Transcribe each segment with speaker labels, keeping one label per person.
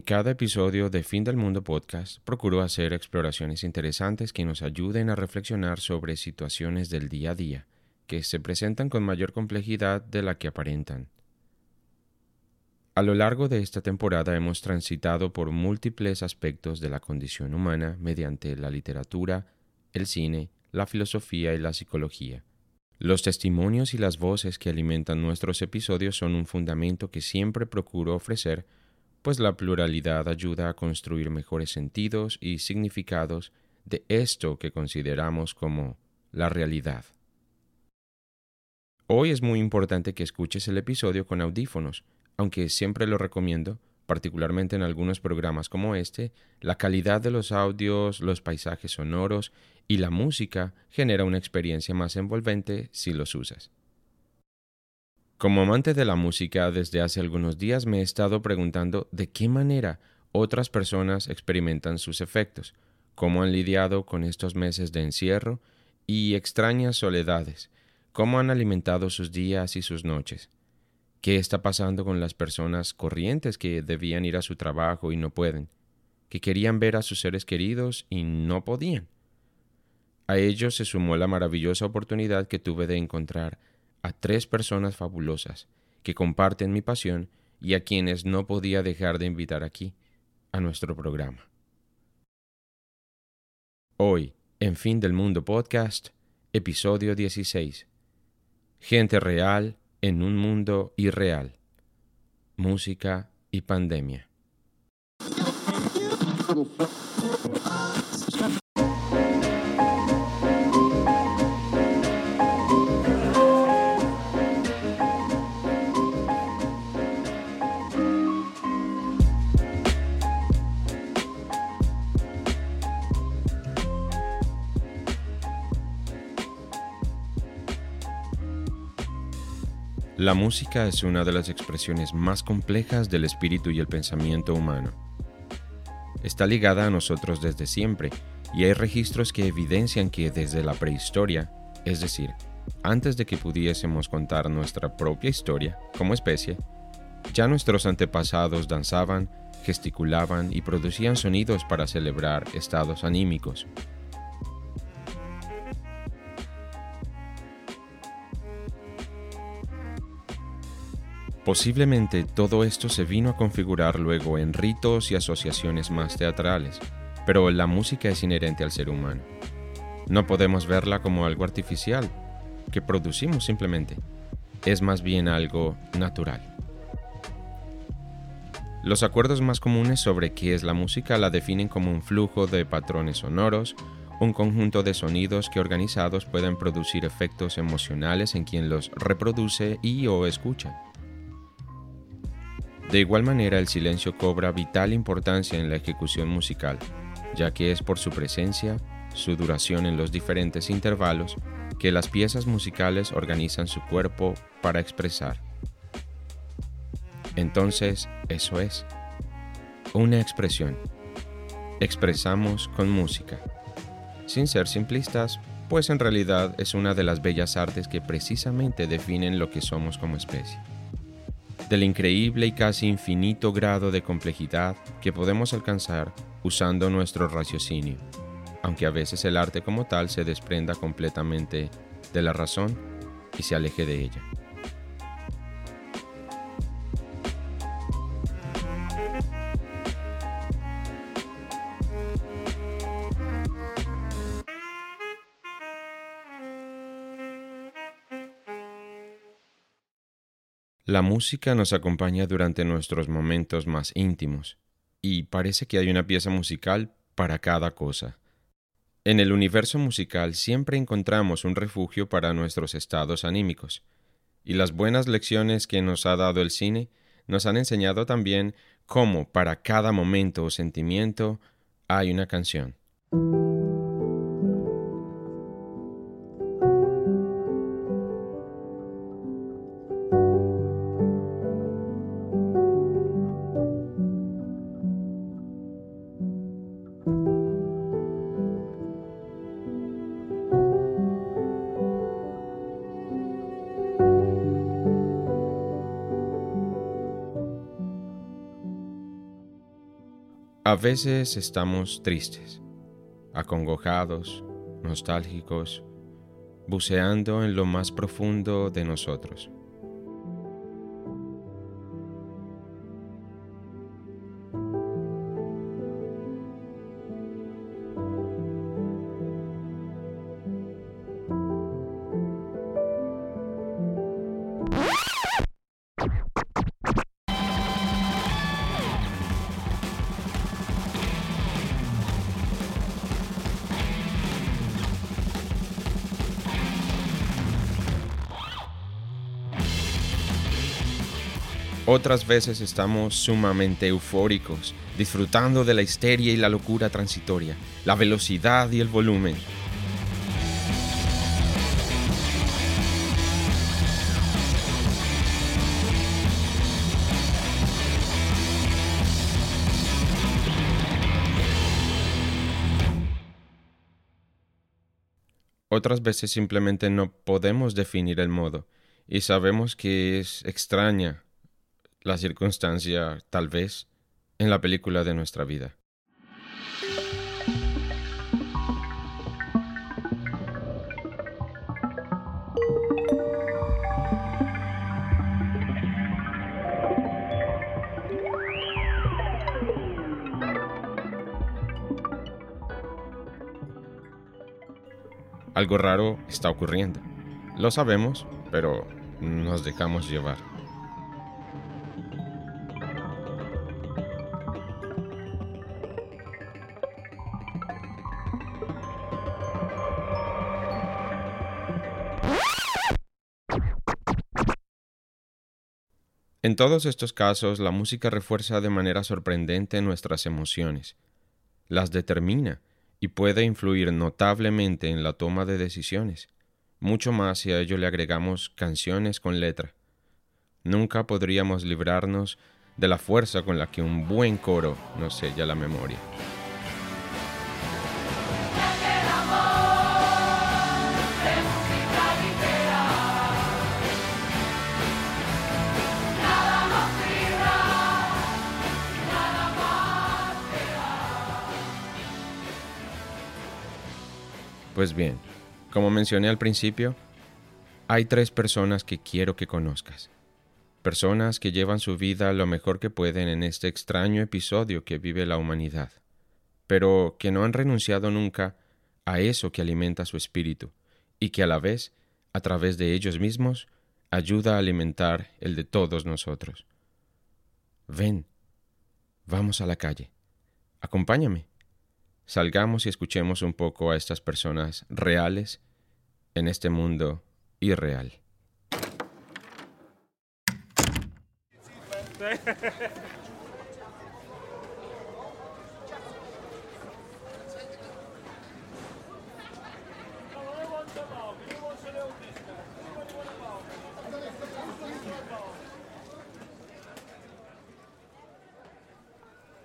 Speaker 1: En cada episodio de Fin del Mundo Podcast procuro hacer exploraciones interesantes que nos ayuden a reflexionar sobre situaciones del día a día, que se presentan con mayor complejidad de la que aparentan. A lo largo de esta temporada hemos transitado por múltiples aspectos de la condición humana mediante la literatura, el cine, la filosofía y la psicología. Los testimonios y las voces que alimentan nuestros episodios son un fundamento que siempre procuro ofrecer pues la pluralidad ayuda a construir mejores sentidos y significados de esto que consideramos como la realidad. Hoy es muy importante que escuches el episodio con audífonos, aunque siempre lo recomiendo, particularmente en algunos programas como este, la calidad de los audios, los paisajes sonoros y la música genera una experiencia más envolvente si los usas. Como amante de la música, desde hace algunos días me he estado preguntando de qué manera otras personas experimentan sus efectos, cómo han lidiado con estos meses de encierro y extrañas soledades, cómo han alimentado sus días y sus noches. ¿Qué está pasando con las personas corrientes que debían ir a su trabajo y no pueden? que querían ver a sus seres queridos y no podían. A ello se sumó la maravillosa oportunidad que tuve de encontrar a tres personas fabulosas que comparten mi pasión y a quienes no podía dejar de invitar aquí, a nuestro programa. Hoy, en Fin del Mundo Podcast, episodio 16. Gente real en un mundo irreal. Música y pandemia. La música es una de las expresiones más complejas del espíritu y el pensamiento humano. Está ligada a nosotros desde siempre y hay registros que evidencian que desde la prehistoria, es decir, antes de que pudiésemos contar nuestra propia historia como especie, ya nuestros antepasados danzaban, gesticulaban y producían sonidos para celebrar estados anímicos, Posiblemente todo esto se vino a configurar luego en ritos y asociaciones más teatrales, pero la música es inherente al ser humano. No podemos verla como algo artificial, que producimos simplemente. Es más bien algo natural. Los acuerdos más comunes sobre qué es la música la definen como un flujo de patrones sonoros, un conjunto de sonidos que organizados pueden producir efectos emocionales en quien los reproduce y o escucha. De igual manera, el silencio cobra vital importancia en la ejecución musical, ya que es por su presencia, su duración en los diferentes intervalos, que las piezas musicales organizan su cuerpo para expresar. Entonces, eso es. Una expresión. Expresamos con música. Sin ser simplistas, pues en realidad es una de las bellas artes que precisamente definen lo que somos como especie. Del increíble y casi infinito grado de complejidad que podemos alcanzar usando nuestro raciocinio, aunque a veces el arte como tal se desprenda completamente de la razón y se aleje de ella. La música nos acompaña durante nuestros momentos más íntimos, y parece que hay una pieza musical para cada cosa. En el universo musical siempre encontramos un refugio para nuestros estados anímicos, y las buenas lecciones que nos ha dado el cine nos han enseñado también cómo para cada momento o sentimiento hay una canción. Veces estamos tristes, acongojados, nostálgicos, buceando en lo más profundo de nosotros. Otras veces estamos sumamente eufóricos, disfrutando de la histeria y la locura transitoria, la velocidad y el volumen. Otras veces simplemente no podemos definir el modo y sabemos que es extraña la circunstancia, tal vez, en la película de nuestra vida. Algo raro está ocurriendo. Lo sabemos, pero nos dejamos llevar. En todos estos casos, la música refuerza de manera sorprendente nuestras emociones, las determina y puede influir notablemente en la toma de decisiones, mucho más si a ello le agregamos canciones con letra. Nunca podríamos librarnos de la fuerza con la que un buen coro nos sella la memoria. Pues bien, como mencioné al principio, hay tres personas que quiero que conozcas. Personas que llevan su vida lo mejor que pueden en este extraño episodio que vive la humanidad, pero que no han renunciado nunca a eso que alimenta su espíritu y que a la vez, a través de ellos mismos, ayuda a alimentar el de todos nosotros. Ven, vamos a la calle. Acompáñame. Salgamos y escuchemos un poco a estas personas reales en este mundo irreal.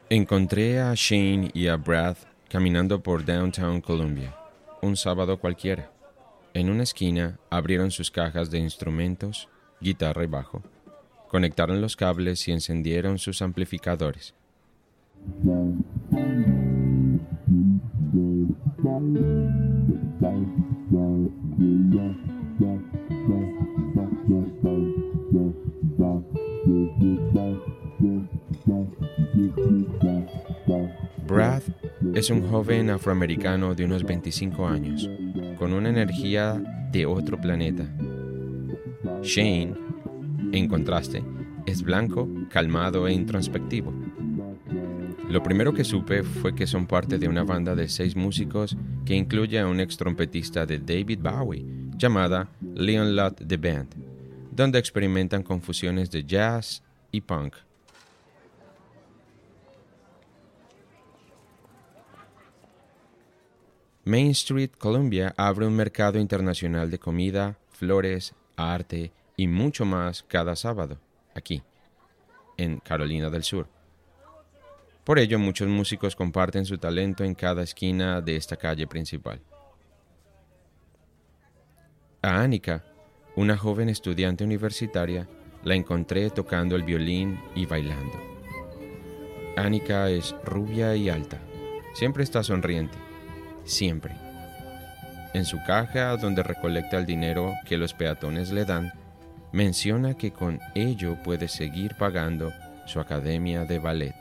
Speaker 1: Encontré a Shane y a Brad caminando por Downtown Columbia, un sábado cualquiera. En una esquina abrieron sus cajas de instrumentos, guitarra y bajo, Conectaron los cables y encendieron sus amplificadores. Es un joven afroamericano de unos 25 años, con una energía de otro planeta. Shane, en contraste, es blanco, calmado e introspectivo. Lo primero que supe fue que son parte de una banda de seis músicos que incluye a un ex trompetista de David Bowie llamada Leon Lott The Band, donde experimentan con fusiones de jazz y punk. Main Street Columbia abre un mercado internacional de comida, flores, arte y mucho más cada sábado, aquí, en Carolina del Sur. Por ello, muchos músicos comparten su talento en cada esquina de esta calle principal. A Annika, una joven estudiante universitaria, la encontré tocando el violín y bailando. Annika es rubia y alta. Siempre está sonriente siempre. En su caja donde recolecta el dinero que los peatones le dan, menciona que con ello puede seguir pagando su academia de ballet.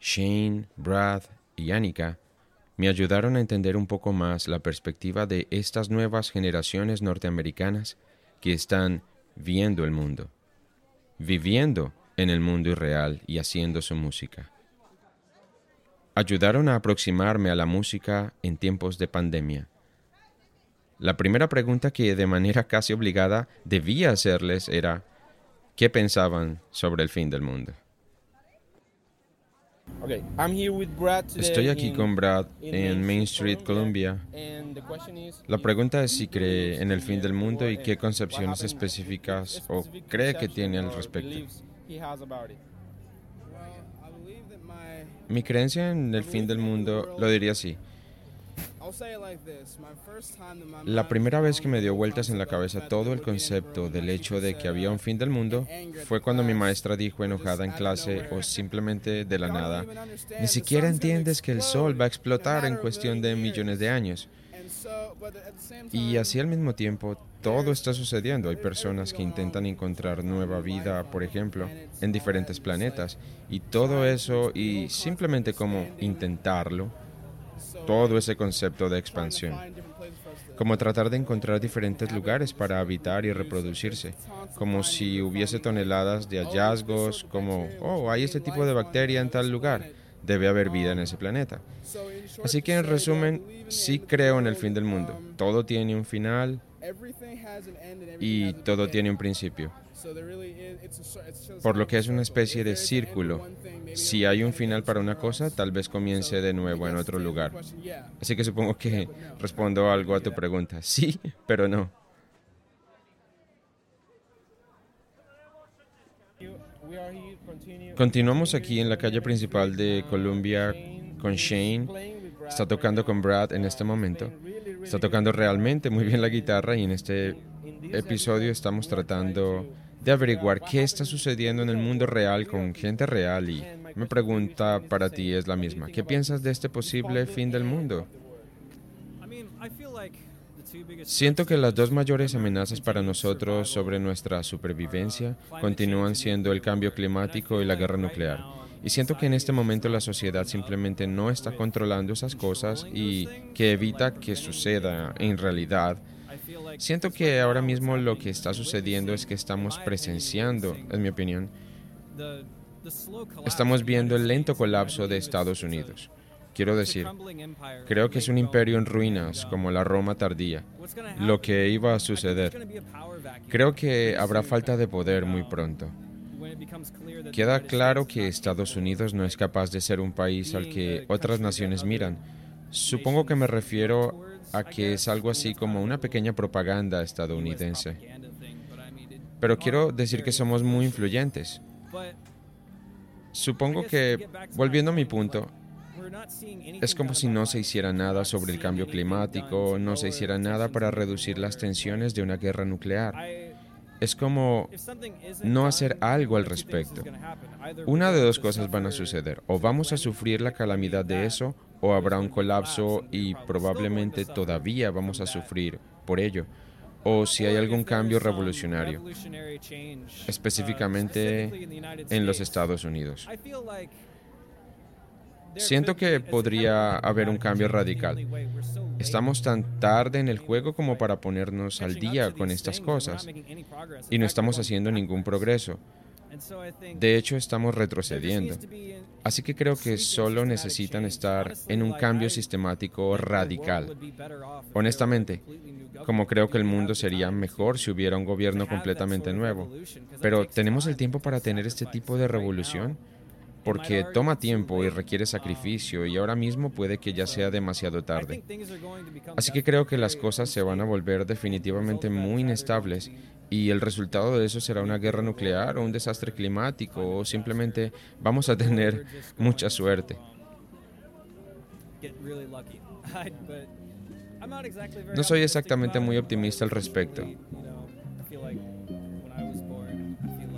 Speaker 1: Shane, Brad y Annika me ayudaron a entender un poco más la perspectiva de estas nuevas generaciones norteamericanas que están viendo el mundo, viviendo en el mundo irreal y haciendo su música ayudaron a aproximarme a la música en tiempos de pandemia. La primera pregunta que de manera casi obligada debía hacerles era ¿qué pensaban sobre el fin del mundo? Estoy aquí con Brad en Main Street, Columbia. La pregunta es si cree en el fin del mundo y qué concepciones específicas o cree que tiene al respecto. Mi creencia en el fin del mundo lo diría así. La primera vez que me dio vueltas en la cabeza todo el concepto del hecho de que había un fin del mundo fue cuando mi maestra dijo enojada en clase o simplemente de la nada, ni siquiera entiendes que el sol va a explotar en cuestión de millones de años. Y así al mismo tiempo, todo está sucediendo. Hay personas que intentan encontrar nueva vida, por ejemplo, en diferentes planetas. Y todo eso, y simplemente como intentarlo, todo ese concepto de expansión. Como tratar de encontrar diferentes lugares para habitar y reproducirse. Como si hubiese toneladas de hallazgos, como, oh, hay este tipo de bacteria en tal lugar debe haber vida en ese planeta. Así que en resumen, sí creo en el fin del mundo. Todo tiene un final y todo tiene un principio. Por lo que es una especie de círculo. Si hay un final para una cosa, tal vez comience de nuevo en otro lugar. Así que supongo que respondo algo a tu pregunta. Sí, pero no. Continuamos aquí en la calle principal de Columbia con Shane. Está tocando con Brad en este momento. Está tocando realmente muy bien la guitarra y en este episodio estamos tratando de averiguar qué está sucediendo en el mundo real con gente real y mi pregunta para ti es la misma. ¿Qué piensas de este posible fin del mundo? Siento que las dos mayores amenazas para nosotros sobre nuestra supervivencia continúan siendo el cambio climático y la guerra nuclear. Y siento que en este momento la sociedad simplemente no está controlando esas cosas y que evita que suceda en realidad. Siento que ahora mismo lo que está sucediendo es que estamos presenciando, en mi opinión, estamos viendo el lento colapso de Estados Unidos. Quiero decir, creo que es un imperio en ruinas como la Roma tardía, lo que iba a suceder. Creo que habrá falta de poder muy pronto. Queda claro que Estados Unidos no es capaz de ser un país al que otras naciones miran. Supongo que me refiero a que es algo así como una pequeña propaganda estadounidense. Pero quiero decir que somos muy influyentes. Supongo que, volviendo a mi punto, es como si no se hiciera nada sobre el cambio climático, no se hiciera nada para reducir las tensiones de una guerra nuclear. es como no hacer algo al respecto. Una de dos cosas van a suceder. O vamos a sufrir la calamidad de eso, o habrá un colapso y probablemente todavía vamos a sufrir por ello. O si hay algún cambio revolucionario, específicamente en los Estados Unidos. Siento que podría haber un cambio radical. Estamos tan tarde en el juego como para ponernos al día con estas cosas y no estamos haciendo ningún progreso. De hecho, estamos retrocediendo. Así que creo que solo necesitan estar en un cambio sistemático radical. Honestamente, como creo que el mundo sería mejor si hubiera un gobierno completamente nuevo. Pero ¿tenemos el tiempo para tener este tipo de revolución? Porque toma tiempo y requiere sacrificio y ahora mismo puede que ya sea demasiado tarde. Así que creo que las cosas se van a volver definitivamente muy inestables y el resultado de eso será una guerra nuclear o un desastre climático o simplemente vamos a tener mucha suerte. No soy exactamente muy optimista al respecto.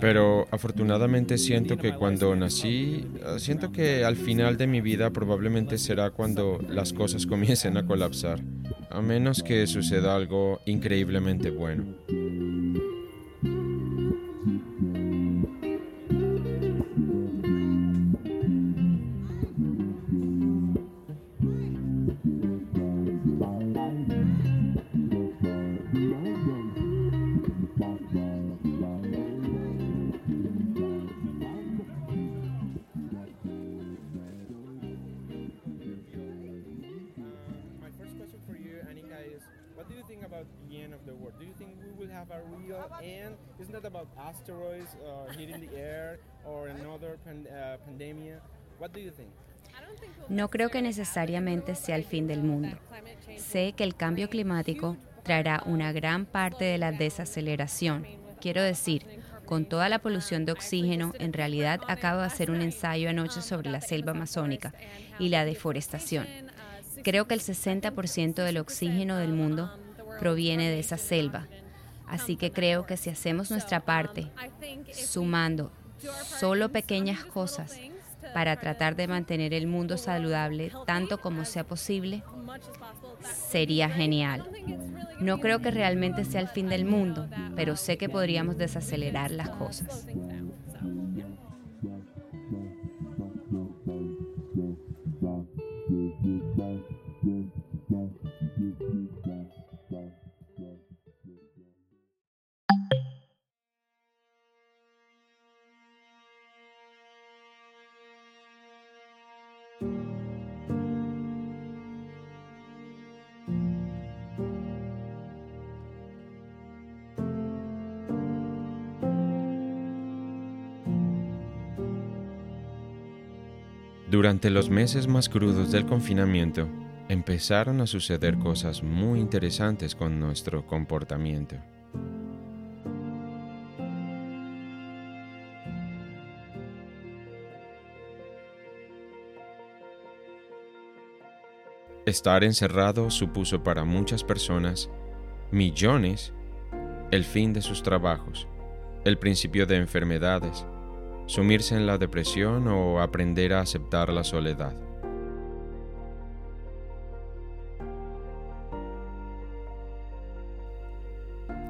Speaker 1: Pero afortunadamente siento que cuando nací, eh, siento que al final de mi vida probablemente será cuando las cosas comiencen a colapsar, a menos que suceda algo increíblemente bueno.
Speaker 2: No creo que necesariamente sea el fin del mundo. Sé que el cambio climático traerá una gran parte de la desaceleración. Quiero decir, con toda la polución de oxígeno, en realidad acabo de hacer un ensayo anoche sobre la selva amazónica y la deforestación. Creo que el 60% del oxígeno del mundo proviene de esa selva. Así que creo que si hacemos nuestra parte, sumando solo pequeñas cosas, para tratar de mantener el mundo saludable tanto como sea posible, sería genial. No creo que realmente sea el fin del mundo, pero sé que podríamos desacelerar las cosas.
Speaker 1: Durante los meses más crudos del confinamiento, empezaron a suceder cosas muy interesantes con nuestro comportamiento. Estar encerrado supuso para muchas personas, millones, el fin de sus trabajos, el principio de enfermedades, sumirse en la depresión o aprender a aceptar la soledad.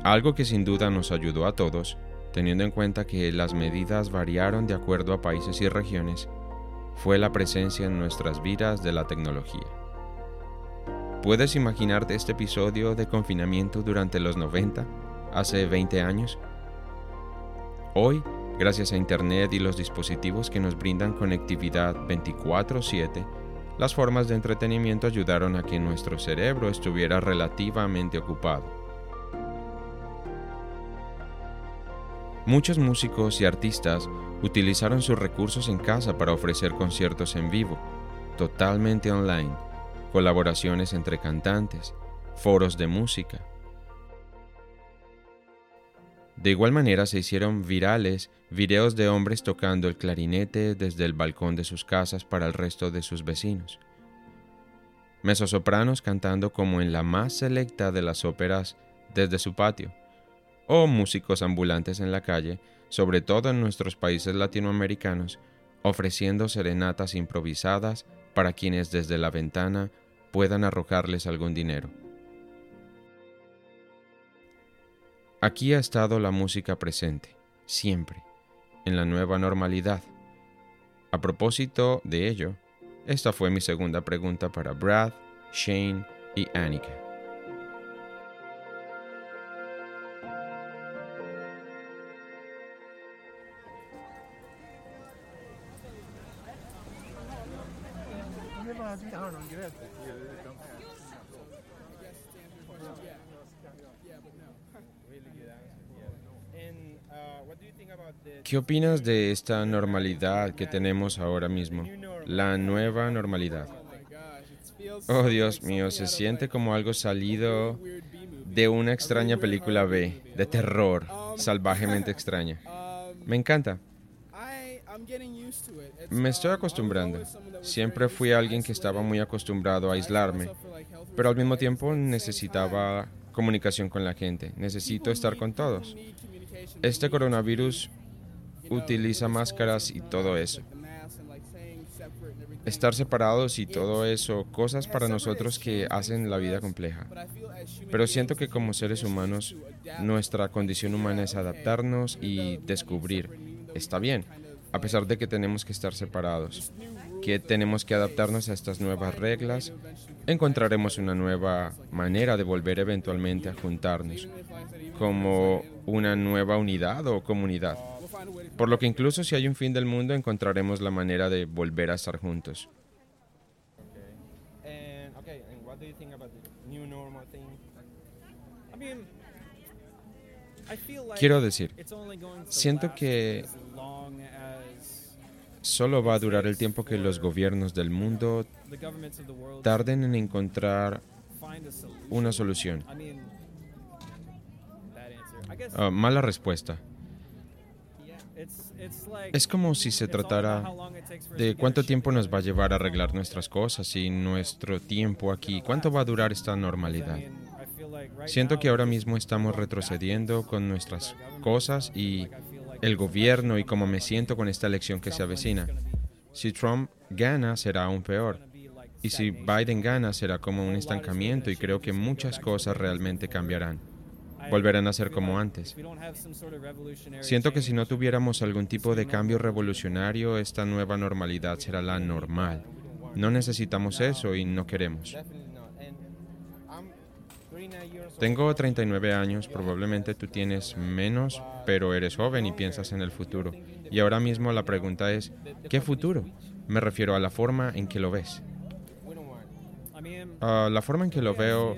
Speaker 1: Algo que sin duda nos ayudó a todos, teniendo en cuenta que las medidas variaron de acuerdo a países y regiones, fue la presencia en nuestras vidas de la tecnología. ¿Puedes imaginarte este episodio de confinamiento durante los 90, hace 20 años? Hoy Gracias a Internet y los dispositivos que nos brindan conectividad 24/7, las formas de entretenimiento ayudaron a que nuestro cerebro estuviera relativamente ocupado. Muchos músicos y artistas utilizaron sus recursos en casa para ofrecer conciertos en vivo, totalmente online, colaboraciones entre cantantes, foros de música. De igual manera se hicieron virales videos de hombres tocando el clarinete desde el balcón de sus casas para el resto de sus vecinos. Mesosopranos cantando como en la más selecta de las óperas desde su patio, o músicos ambulantes en la calle, sobre todo en nuestros países latinoamericanos, ofreciendo serenatas improvisadas para quienes desde la ventana puedan arrojarles algún dinero. Aquí ha estado la música presente, siempre, en la nueva normalidad. A propósito de ello, esta fue mi segunda pregunta para Brad, Shane y Annika. ¿Qué opinas de esta normalidad que tenemos ahora mismo? La nueva normalidad. Oh Dios mío, se siente como algo salido de una extraña película B, de terror, salvajemente extraña. Me encanta. Me estoy acostumbrando. Siempre fui alguien que estaba muy acostumbrado a aislarme, pero al mismo tiempo necesitaba comunicación con la gente. Necesito estar con todos. Este coronavirus utiliza máscaras y todo eso. Estar separados y todo eso, cosas para nosotros que hacen la vida compleja. Pero siento que como seres humanos, nuestra condición humana es adaptarnos y descubrir. Está bien, a pesar de que tenemos que estar separados, que tenemos que adaptarnos a estas nuevas reglas, encontraremos una nueva manera de volver eventualmente a juntarnos, como una nueva unidad o comunidad. Por lo que incluso si hay un fin del mundo, encontraremos la manera de volver a estar juntos. Quiero decir, siento que solo va a durar el tiempo que los gobiernos del mundo tarden en encontrar una solución. Ah, mala respuesta. Es como si se tratara de cuánto tiempo nos va a llevar a arreglar nuestras cosas y nuestro tiempo aquí, cuánto va a durar esta normalidad. Siento que ahora mismo estamos retrocediendo con nuestras cosas y el gobierno y cómo me siento con esta elección que se avecina. Si Trump gana, será aún peor. Y si Biden gana, será como un estancamiento y creo que muchas cosas realmente cambiarán volverán a ser como antes. Siento que si no tuviéramos algún tipo de cambio revolucionario, esta nueva normalidad será la normal. No necesitamos eso y no queremos. Tengo 39 años, probablemente tú tienes menos, pero eres joven y piensas en el futuro. Y ahora mismo la pregunta es, ¿qué futuro? Me refiero a la forma en que lo ves. Ah, la forma en que lo veo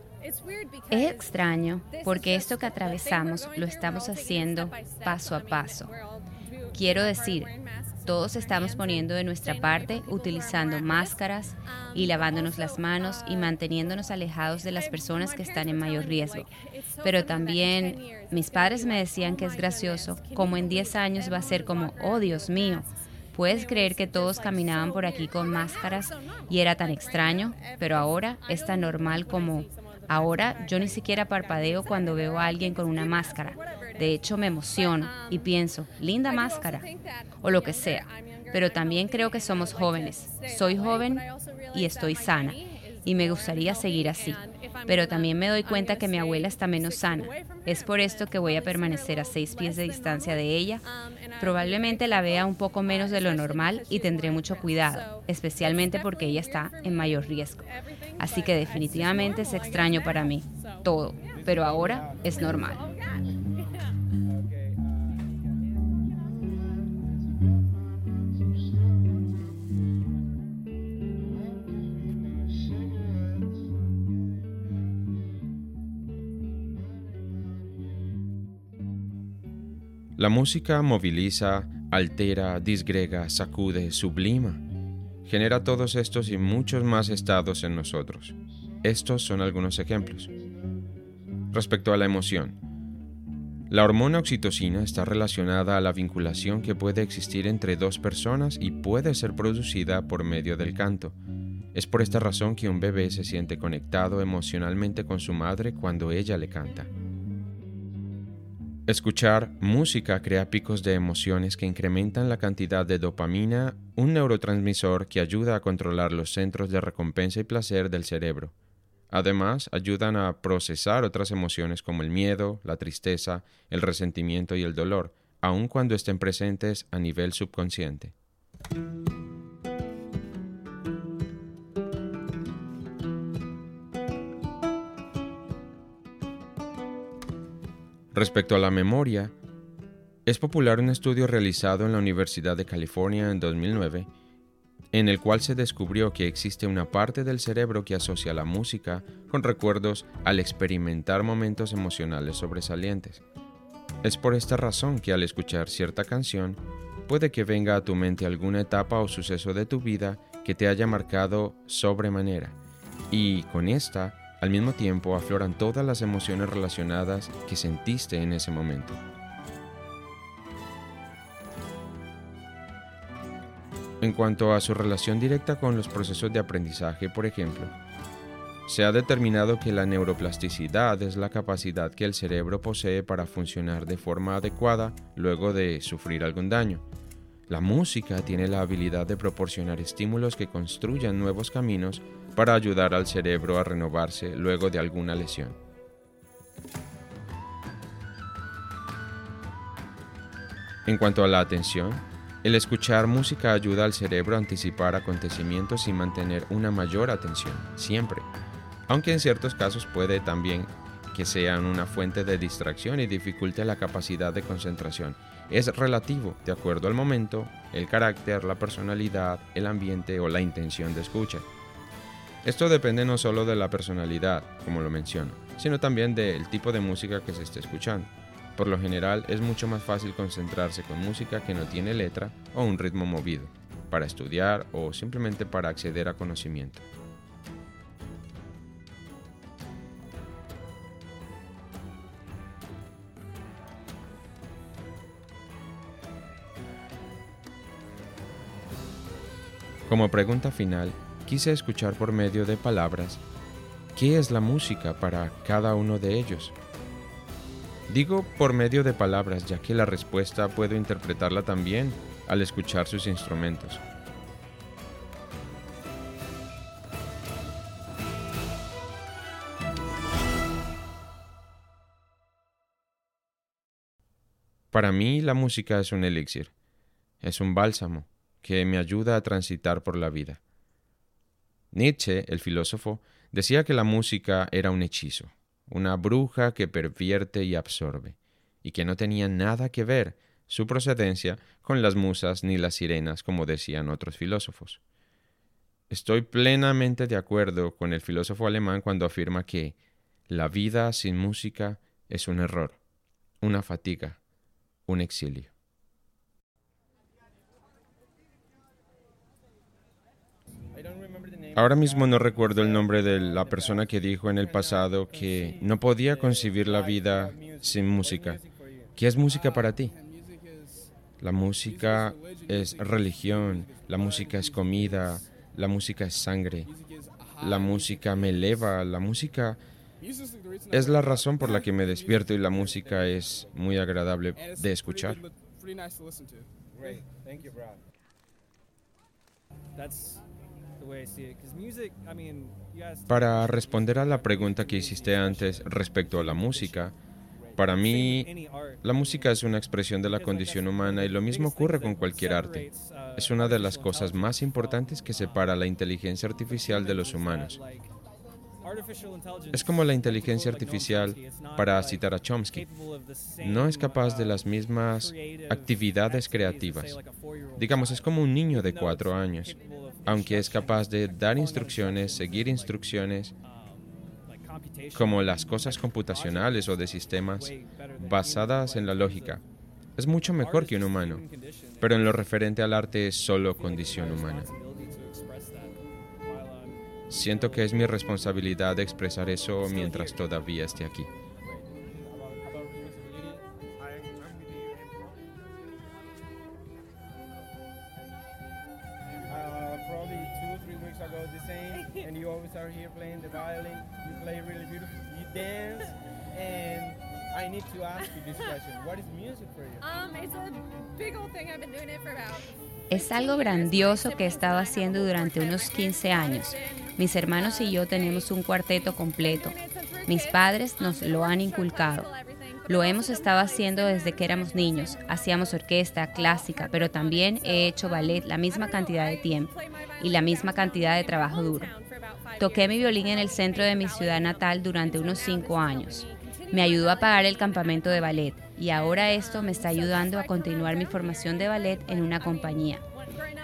Speaker 2: Es extraño porque esto que atravesamos lo estamos haciendo paso a paso. Quiero decir, todos estamos poniendo de nuestra parte utilizando máscaras y lavándonos las manos y manteniéndonos alejados de las personas que están en mayor riesgo. Pero también mis padres me decían que es gracioso, como en 10 años va a ser como, oh Dios mío, ¿puedes creer que todos caminaban por aquí con máscaras y era tan extraño? Pero ahora es tan normal como, Ahora yo ni siquiera parpadeo cuando veo a alguien con una máscara. De hecho me emociono y pienso, linda máscara, o lo que sea. Pero también creo que somos jóvenes. Soy joven y estoy sana y me gustaría seguir así. Pero también me doy cuenta que mi abuela está menos sana. Es por esto que voy a permanecer a seis pies de distancia de ella. Probablemente la vea un poco menos de lo normal y tendré mucho cuidado, especialmente porque ella está en mayor riesgo. Así que definitivamente es extraño para mí, todo, pero ahora es normal.
Speaker 1: La música moviliza altera, disgrega, sacude, sublima. Genera todos estos y muchos más estados en nosotros. Estos son algunos ejemplos. Respecto a la emoción, la hormona oxitocina está relacionada a la vinculación que puede existir entre dos personas y puede ser producida por medio del canto. Es por esta razón que un bebé se siente conectado emocionalmente con su madre cuando ella le canta. Escuchar música crea picos de emociones que incrementan la cantidad de dopamina, un neurotransmisor que ayuda a controlar los centros de recompensa y placer del cerebro. Además, ayudan a procesar otras emociones como el miedo, la tristeza, el resentimiento y el dolor, aun cuando estén presentes a nivel subconsciente. Respecto a la memoria, es popular un estudio realizado en la Universidad de California en 2009 en el cual se descubrió que existe una parte del cerebro que asocia la música con recuerdos al experimentar momentos emocionales sobresalientes. Es por esta razón que al escuchar cierta canción, puede que venga a tu mente alguna etapa o suceso de tu vida que te haya marcado sobremanera, y con esta, al mismo tiempo, afloran todas las emociones relacionadas que sentiste en ese momento. En cuanto a su relación directa con los procesos de aprendizaje, por ejemplo, se ha determinado que la neuroplasticidad es la capacidad que el cerebro posee para funcionar de forma adecuada luego de sufrir algún daño. La música tiene la habilidad de proporcionar estímulos que construyan nuevos caminos para ayudar al cerebro a renovarse luego de alguna lesión. En cuanto a la atención, el escuchar música ayuda al cerebro a anticipar acontecimientos y mantener una mayor atención, siempre, aunque en ciertos casos puede también que sean una fuente de distracción y dificulte la capacidad de concentración. Es relativo, de acuerdo al momento, el carácter, la personalidad, el ambiente o la intención de escucha. Esto depende no solo de la personalidad, como lo menciono, sino también del tipo de música que se esté escuchando. Por lo general es mucho más fácil concentrarse con música que no tiene letra o un ritmo movido, para estudiar o simplemente para acceder a conocimiento. Como pregunta final, quise escuchar por medio de palabras qué es la música para cada uno de ellos Digo por medio de palabras, ya que la respuesta puedo interpretarla también al escuchar sus instrumentos. Para mí la música es un elixir, es un bálsamo que me ayuda a transitar por la vida. Nietzsche, el filósofo, decía que la música era un hechizo, una bruja que pervierte y absorbe, y que no tenía nada que ver su procedencia con las musas ni las sirenas, como decían otros filósofos. Estoy plenamente de acuerdo con el filósofo alemán cuando afirma que la vida sin música es un error, una fatiga, un exilio. Ahora mismo no recuerdo el nombre de la persona que dijo en el pasado que no podía concebir la vida sin música. ¿Qué es música para ti? La música es religión, la música es comida, la música es sangre, la música me eleva, la música es la razón por la que me despierto y la música es muy agradable de escuchar. Para responder a la pregunta que hiciste antes respecto a la música, para mí la música es una expresión de la condición humana y lo mismo ocurre con cualquier arte.
Speaker 3: Uh,
Speaker 1: Es una de las cosas más importantes que separa la inteligencia artificial de los humanos. Es como la inteligencia artificial, para citar a Chomsky, no es capaz de las mismas actividades creativas. Digamos, es como un niño de cuatro años aunque es capaz de dar instrucciones, seguir instrucciones, como las cosas computacionales o de sistemas basadas en la lógica. Es mucho mejor que un humano, pero en lo referente al arte es solo condición humana. Siento que es mi responsabilidad expresar eso mientras todavía esté aquí.
Speaker 2: Es algo grandioso que he estado haciendo durante unos 15 años. Mis hermanos y yo tenemos un cuarteto completo. Mis padres nos lo han inculcado. Lo hemos estado haciendo desde que éramos niños. Hacíamos orquesta, clásica, pero también he hecho ballet la misma cantidad de tiempo y la misma cantidad de trabajo duro. Toqué mi violín en el centro de mi ciudad natal durante unos cinco años. Me ayudó a pagar el campamento de ballet y ahora esto me está ayudando a continuar mi formación de ballet en una compañía.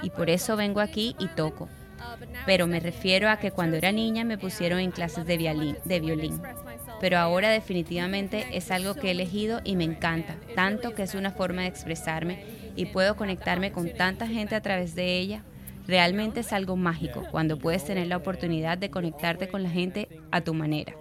Speaker 2: Y por eso vengo aquí y toco. Pero me refiero a que cuando era niña me pusieron en clases de violín, de violín. Pero ahora definitivamente es algo que he elegido y me encanta, tanto que es una forma de expresarme y puedo conectarme con tanta gente a través de ella. Realmente es algo mágico cuando puedes tener la oportunidad de conectarte con la gente a tu manera.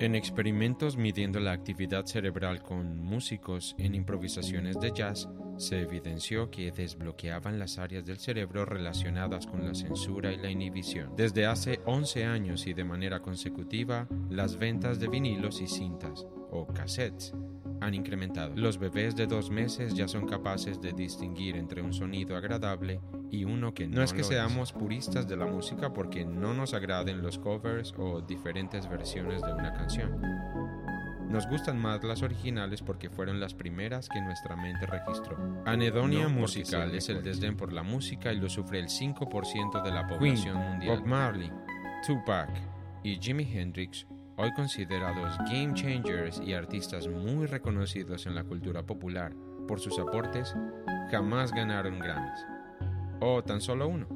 Speaker 1: En experimentos midiendo la actividad cerebral con músicos en improvisaciones de jazz, se evidenció que desbloqueaban las áreas del cerebro relacionadas con la censura y la inhibición. Desde hace 11 años y de manera consecutiva, las ventas de vinilos y cintas, o cassettes, han incrementado. Los bebés de dos meses ya son capaces de distinguir entre un sonido agradable y uno que no. No es que seamos puristas de la música porque no nos agraden los covers o diferentes versiones de una canción. Nos gustan más las originales porque fueron las primeras que nuestra mente registró. Anedonia musical es el desdén por la música y lo sufre el 5% de la población mundial. Bob Marley, Tupac y Jimi Hendrix hoy considerados game changers y artistas muy reconocidos en la cultura popular por sus aportes, jamás ganaron Grammys. O tan solo uno.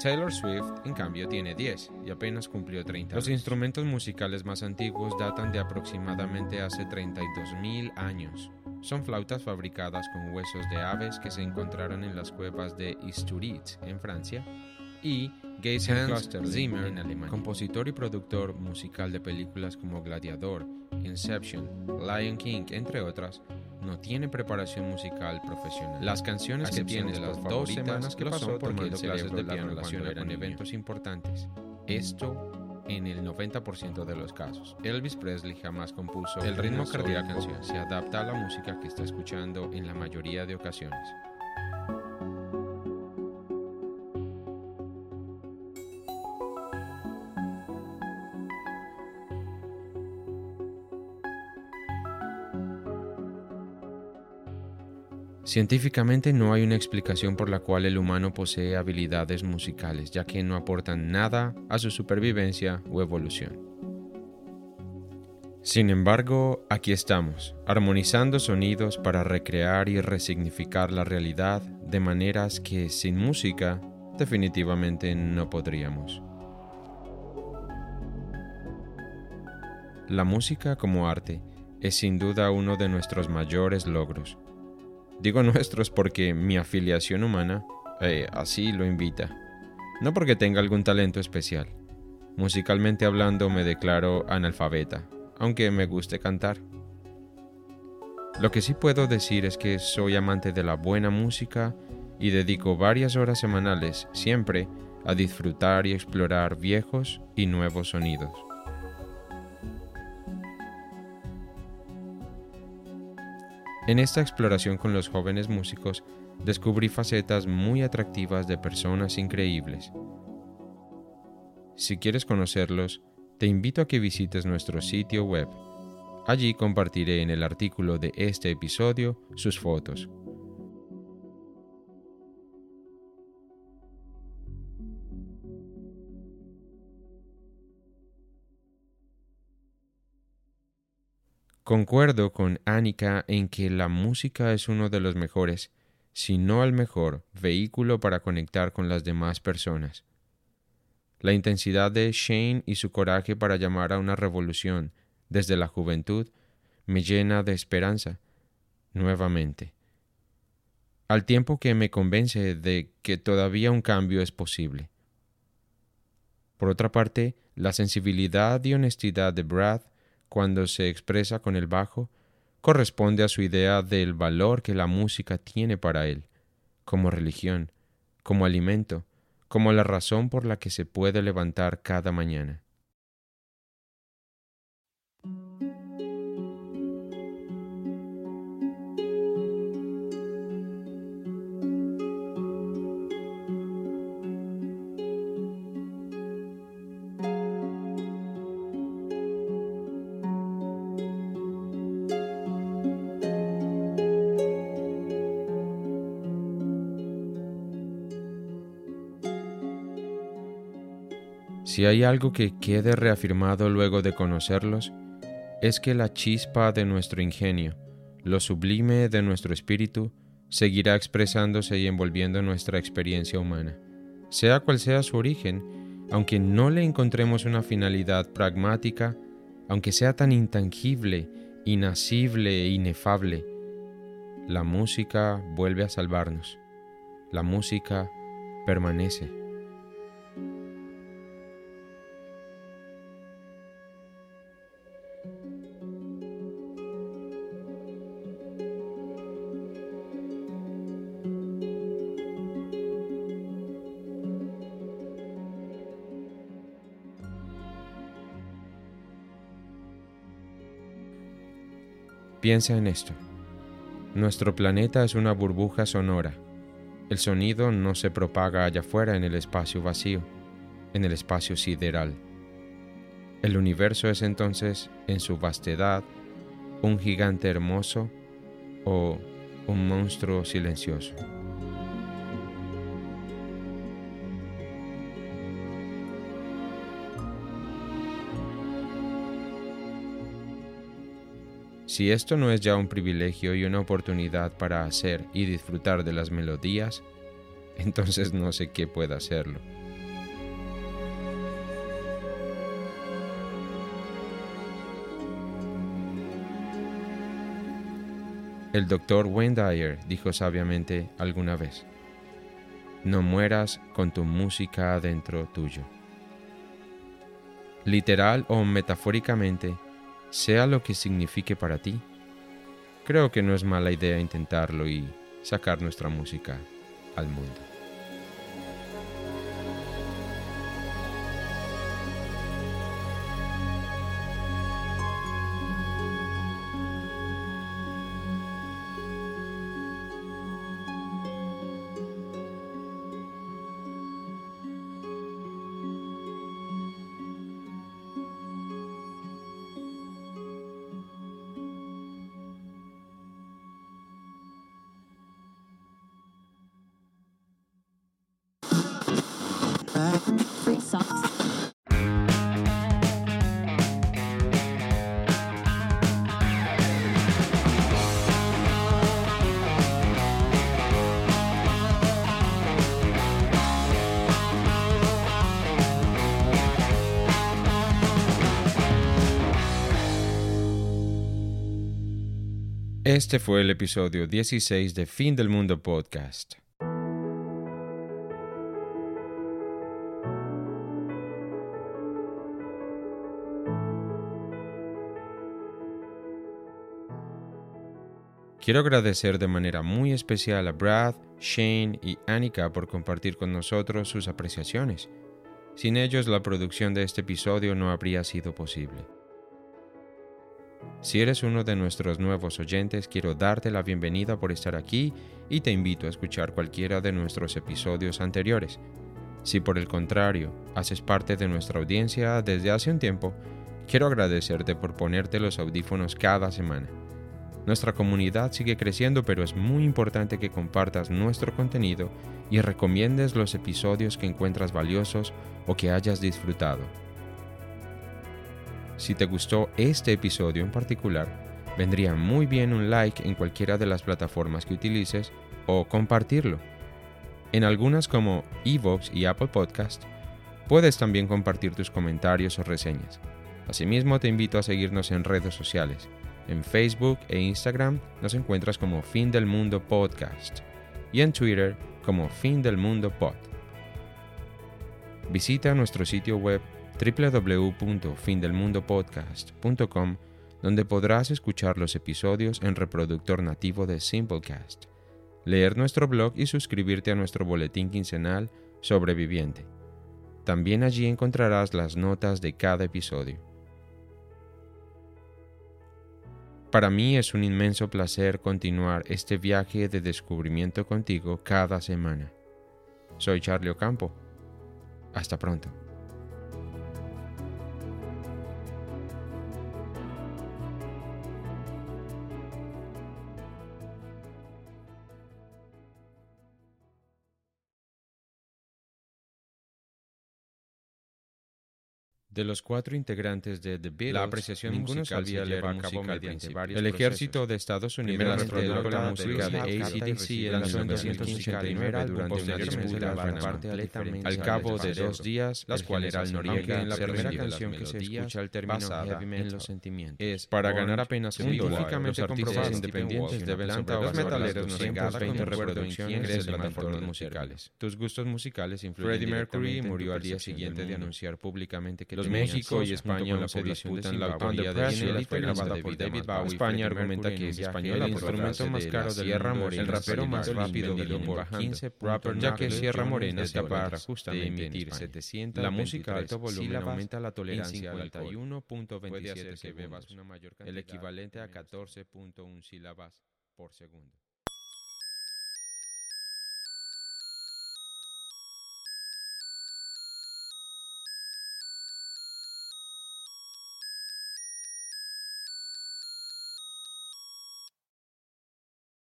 Speaker 1: Taylor Swift, en cambio, tiene 10 y apenas cumplió 30. Los instrumentos musicales más antiguos datan de aproximadamente hace 32.000 años. Son flautas fabricadas con huesos de aves que se encontraron en las cuevas de Isturiz, en Francia, y Hans Zimmer, en alemán, compositor y productor musical de películas como Gladiador, Inception, Lion King, entre otras, no tiene preparación musical profesional. Las canciones que tiene de las dos semanas que lo son porque el cerebro de la relación eran eventos importantes. Esto en el 90% de los casos. Elvis Presley jamás compuso el ritmo cardíaco canción. Se adapta a la música que está escuchando en la mayoría de ocasiones. Científicamente no hay una explicación por la cual el humano posee habilidades musicales, ya que no aportan nada a su supervivencia o evolución. Sin embargo, aquí estamos, armonizando sonidos para recrear y resignificar la realidad de maneras que sin música definitivamente no podríamos. La música como arte es sin duda uno de nuestros mayores logros Digo nuestros porque mi afiliación humana eh, así lo invita. No porque tenga algún talento especial. Musicalmente hablando me declaro analfabeta, aunque me guste cantar. Lo que sí puedo decir es que soy amante de la buena música y dedico varias horas semanales siempre a disfrutar y explorar viejos y nuevos sonidos. En esta exploración con los jóvenes músicos descubrí facetas muy atractivas de personas increíbles. Si quieres conocerlos, te invito a que visites nuestro sitio web Allí compartiré en el artículo de este episodio sus fotos. Concuerdo con Annika en que la música es uno de los mejores, si no el mejor, vehículo para conectar con las demás personas. La intensidad de Shane y su coraje para llamar a una revolución desde la juventud me llena de esperanza nuevamente, al tiempo que me convence de que todavía un cambio es posible. Por otra parte, la sensibilidad y honestidad de Brad cuando se expresa con el bajo, corresponde a su idea del valor que la música tiene para él, como religión, como alimento, como la razón por la que se puede levantar cada mañana. Si hay algo que quede reafirmado luego de conocerlos, es que la chispa de nuestro ingenio, lo sublime de nuestro espíritu, seguirá expresándose y envolviendo nuestra experiencia humana. Sea cual sea su origen, aunque no le encontremos una finalidad pragmática, aunque sea tan intangible, inasible e inefable, la música vuelve a salvarnos. La música permanece. Piensa en esto. Nuestro planeta es una burbuja sonora. El sonido no se propaga allá afuera en el espacio vacío, en el espacio sideral. El universo es entonces, en su vastedad, un gigante hermoso o un monstruo silencioso. Si esto no es ya un privilegio y una oportunidad para hacer y disfrutar de las melodías, entonces no sé qué pueda hacerlo. El doctor Wayne dijo sabiamente alguna vez, no mueras con tu música adentro tuyo. Literal o metafóricamente, sea lo que signifique para ti, creo que no es mala idea intentarlo y sacar nuestra música al mundo. Este fue el episodio 16 de Fin del Mundo Podcast. Quiero agradecer de manera muy especial a Brad, Shane y Annika por compartir con nosotros sus apreciaciones. Sin ellos la producción de este episodio no habría sido posible. Si eres uno de nuestros nuevos oyentes, quiero darte la bienvenida por estar aquí y te invito a escuchar cualquiera de nuestros episodios anteriores. Si por el contrario haces parte de nuestra audiencia desde hace un tiempo, Quiero agradecerte por ponerte los audífonos cada semana. Nuestra comunidad sigue creciendo, pero es muy importante que compartas nuestro contenido y recomiendes los episodios que encuentras valiosos o que hayas disfrutado. Si te gustó este episodio en particular, vendría muy bien un like en cualquiera de las plataformas que utilices o compartirlo. En algunas como Evox y Apple Podcast, puedes también compartir tus comentarios o reseñas. Asimismo, te invito a seguirnos en redes sociales. En Facebook e Instagram nos encuentras como Fin del Mundo Podcast y en Twitter como Fin del Mundo Pod. Visita nuestro sitio web www.findelmundopodcast.com donde podrás escuchar los episodios en reproductor nativo de Simplecast, leer nuestro blog y suscribirte a nuestro boletín quincenal Sobreviviente. También allí encontrarás las notas de cada episodio. Para mí es un inmenso placer continuar este viaje de descubrimiento contigo cada semana. Soy Charlie Ocampo. Hasta pronto. De los cuatro integrantes de The Beatles,
Speaker 3: la apreciación
Speaker 1: ninguno sabía leer música mediante varios
Speaker 3: El
Speaker 1: ejército de Estados Unidos con la música de
Speaker 3: de
Speaker 1: ACDC en
Speaker 3: en
Speaker 1: 1989 durante una disputa en Al cabo de dos días,
Speaker 3: Las cuales hacen
Speaker 1: Noriega, en la primera canción que se escucha el término heavy
Speaker 3: en
Speaker 1: metal
Speaker 3: los sentimientos.
Speaker 1: es para ganar apenas un dólar. Los artistas independientes deben
Speaker 3: Atlanta
Speaker 1: sobre
Speaker 3: los metaleros
Speaker 1: las
Speaker 3: nos
Speaker 1: 220
Speaker 3: engadan con
Speaker 1: reproducciones de
Speaker 3: de
Speaker 1: plataformas musicales. Tus gustos musicales influyen
Speaker 3: Freddie Mercury murió al día siguiente de anunciar
Speaker 1: públicamente que
Speaker 3: Los México y España aún se disputan la autoría de
Speaker 1: de
Speaker 3: Cielos, fue grabada
Speaker 1: de
Speaker 3: por
Speaker 1: David Bowie. España argumenta que es español el instrumento más
Speaker 3: de
Speaker 1: caro del
Speaker 3: Sierra Morena
Speaker 1: el rapero más rápido
Speaker 3: vendido
Speaker 1: del
Speaker 3: por
Speaker 1: mundo,
Speaker 3: 15
Speaker 1: Rapper ya que Sierra Morena es
Speaker 3: capaz
Speaker 1: de emitir 700 la música alto volumen aumenta la tolerancia al
Speaker 3: en
Speaker 1: alcohol.
Speaker 3: 51.27
Speaker 1: Puede hacer que bebas una mayor
Speaker 3: el
Speaker 1: cantidad
Speaker 3: equivalente a
Speaker 1: de menos.
Speaker 3: 14.1 sílabas por segundo.